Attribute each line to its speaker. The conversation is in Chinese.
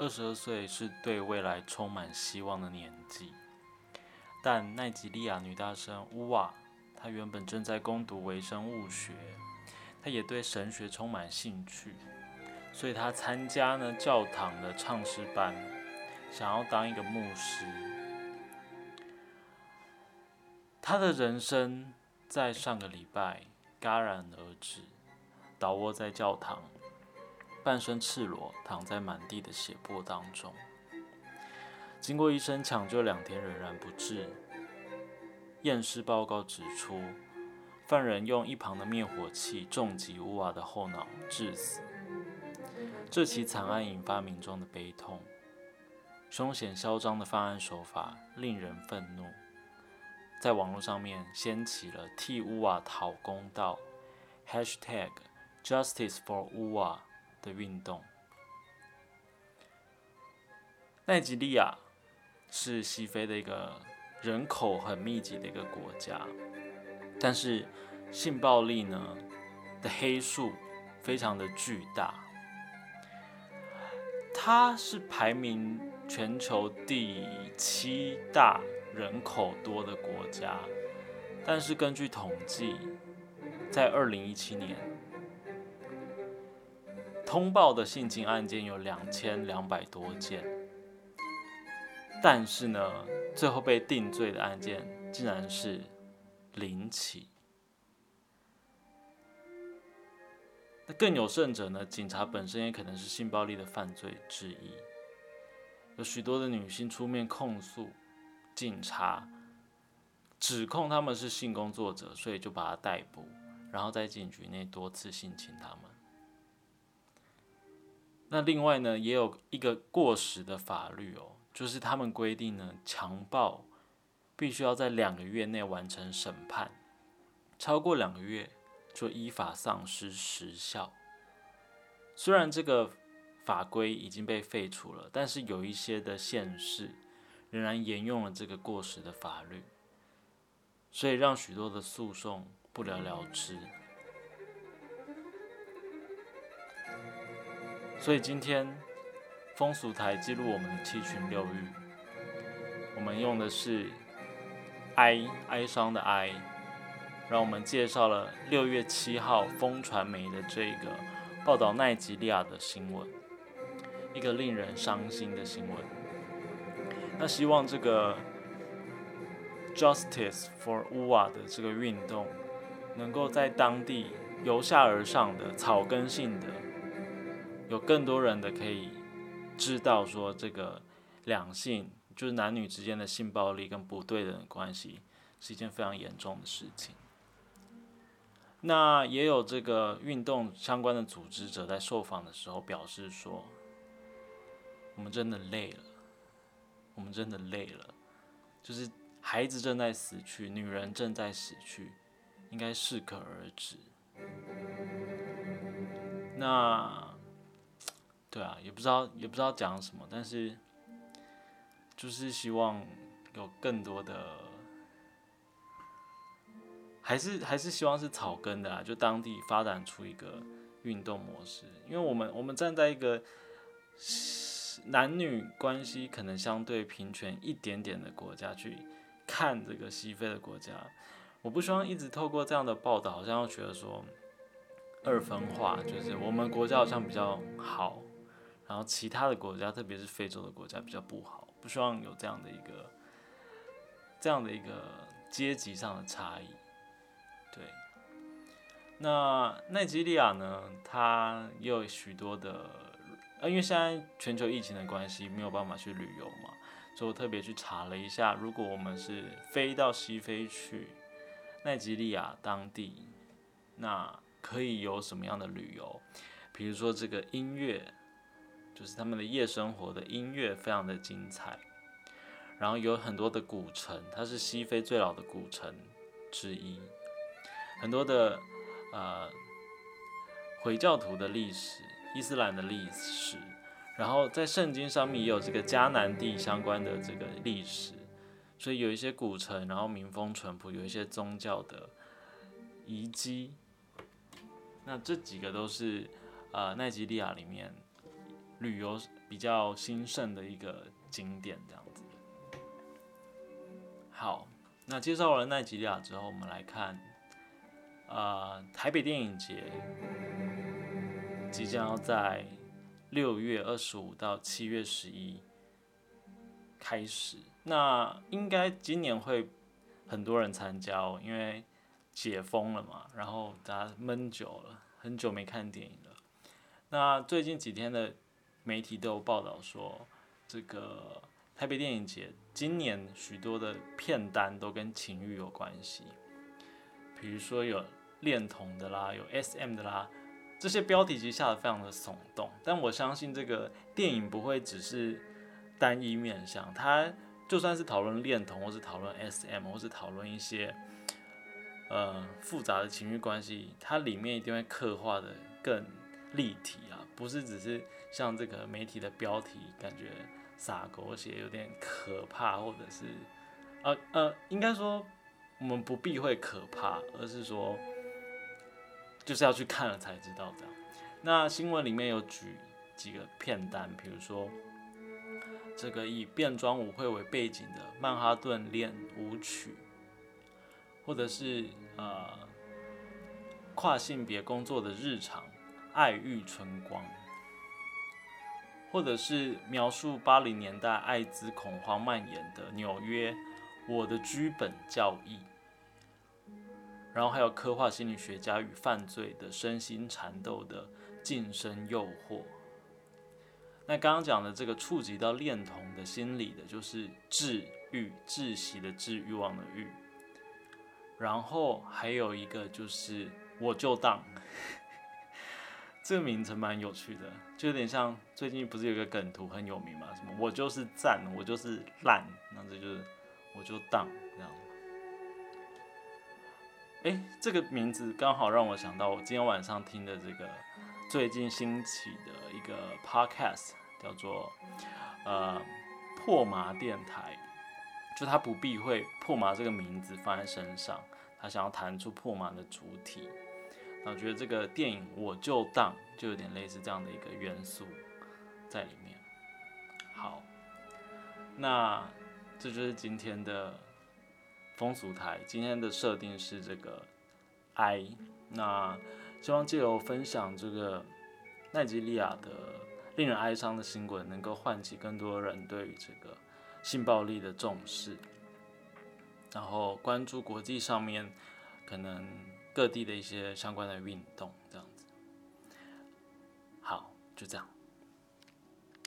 Speaker 1: 二十二岁是对未来充满希望的年纪，但奈及利亚女大生乌瓦，她原本正在攻读微生物学，她也对神学充满兴趣，所以她参加呢教堂的唱诗班，想要当一个牧师。她的人生在上个礼拜戛然而止，倒卧在教堂。半身赤裸，躺在满地的血泊当中。经过医生抢救两天，仍然不治。验尸报告指出，犯人用一旁的灭火器重击乌瓦的后脑，致死。这起惨案引发民众的悲痛，凶险嚣张的犯案手法令人愤怒，在网络上面掀起了替乌瓦讨公道，#hashtag #Justice for 乌瓦。的运动。奈及利亚是西非的一个人口很密集的一个国家，但是性暴力呢的黑数非常的巨大。它是排名全球第七大人口多的国家，但是根据统计，在二零一七年。通报的性侵案件有两千两百多件，但是呢，最后被定罪的案件竟然是零起。那更有甚者呢，警察本身也可能是性暴力的犯罪之一。有许多的女性出面控诉警察，指控他们是性工作者，所以就把他逮捕，然后在警局内多次性侵他们。那另外呢，也有一个过时的法律哦，就是他们规定呢，强暴必须要在两个月内完成审判，超过两个月就依法丧失时效。虽然这个法规已经被废除了，但是有一些的县市仍然沿用了这个过时的法律，所以让许多的诉讼不了了之。所以今天风俗台记录我们的七情六欲，我们用的是哀哀伤的哀，让我们介绍了六月七号风传媒的这个报道奈及利亚的新闻，一个令人伤心的新闻。那希望这个 Justice for Uwa 的这个运动，能够在当地由下而上的草根性的。有更多人的可以知道说，这个两性就是男女之间的性暴力跟不对等的关系是一件非常严重的事情。那也有这个运动相关的组织者在受访的时候表示说，我们真的累了，我们真的累了，就是孩子正在死去，女人正在死去，应该适可而止。那。对啊，也不知道也不知道讲什么，但是就是希望有更多的，还是还是希望是草根的啊，就当地发展出一个运动模式，因为我们我们站在一个男女关系可能相对平权一点点的国家去看这个西非的国家，我不希望一直透过这样的报道，好像要觉得说二分化，就是我们国家好像比较好。然后其他的国家，特别是非洲的国家比较不好，不希望有这样的一个这样的一个阶级上的差异。对，那奈及利亚呢，它也有许多的，因为现在全球疫情的关系，没有办法去旅游嘛，所以我特别去查了一下，如果我们是飞到西非去奈及利亚当地，那可以有什么样的旅游？比如说这个音乐。就是他们的夜生活的音乐非常的精彩，然后有很多的古城，它是西非最老的古城之一，很多的呃回教徒的历史、伊斯兰的历史，然后在圣经上面也有这个迦南地相关的这个历史，所以有一些古城，然后民风淳朴，有一些宗教的遗迹，那这几个都是呃奈及利亚里面。旅游比较兴盛的一个景点，这样子。好，那介绍完奈及利亚之后，我们来看，呃，台北电影节即将要在六月二十五到七月十一开始。那应该今年会很多人参加哦，因为解封了嘛，然后大家闷久了，很久没看电影了。那最近几天的媒体都有报道说，这个台北电影节今年许多的片单都跟情欲有关系，比如说有恋童的啦，有 SM 的啦，这些标题其实下的非常的耸动。但我相信这个电影不会只是单一面向，它就算是讨论恋童，或是讨论 SM，或是讨论一些呃复杂的情欲关系，它里面一定会刻画的更。立体啊，不是只是像这个媒体的标题，感觉撒狗血，有点可怕，或者是，呃呃，应该说我们不避讳可怕，而是说就是要去看了才知道这样。那新闻里面有举几个片单，比如说这个以变装舞会为背景的曼哈顿恋舞曲，或者是呃跨性别工作的日常。爱欲春光，或者是描述八零年代艾滋恐慌蔓延的纽约，我的剧本教义，然后还有科幻心理学家与犯罪的身心缠斗的近身诱惑。那刚刚讲的这个触及到恋童的心理的，就是治愈窒息的治欲望的欲，然后还有一个就是我就当。这个名称蛮有趣的，就有点像最近不是有个梗图很有名嘛？什么我就是赞，我就是烂，那这就是我就当这样。哎，这个名字刚好让我想到我今天晚上听的这个最近兴起的一个 podcast，叫做呃破麻电台，就他不避讳破麻这个名字放在身上，他想要弹出破麻的主体。那我觉得这个电影我就当就有点类似这样的一个元素在里面。好，那这就是今天的风俗台。今天的设定是这个哀。那希望借由分享这个奈及利亚的令人哀伤的新闻，能够唤起更多人对于这个性暴力的重视，然后关注国际上面可能。各地的一些相关的运动，这样子，好，就这样。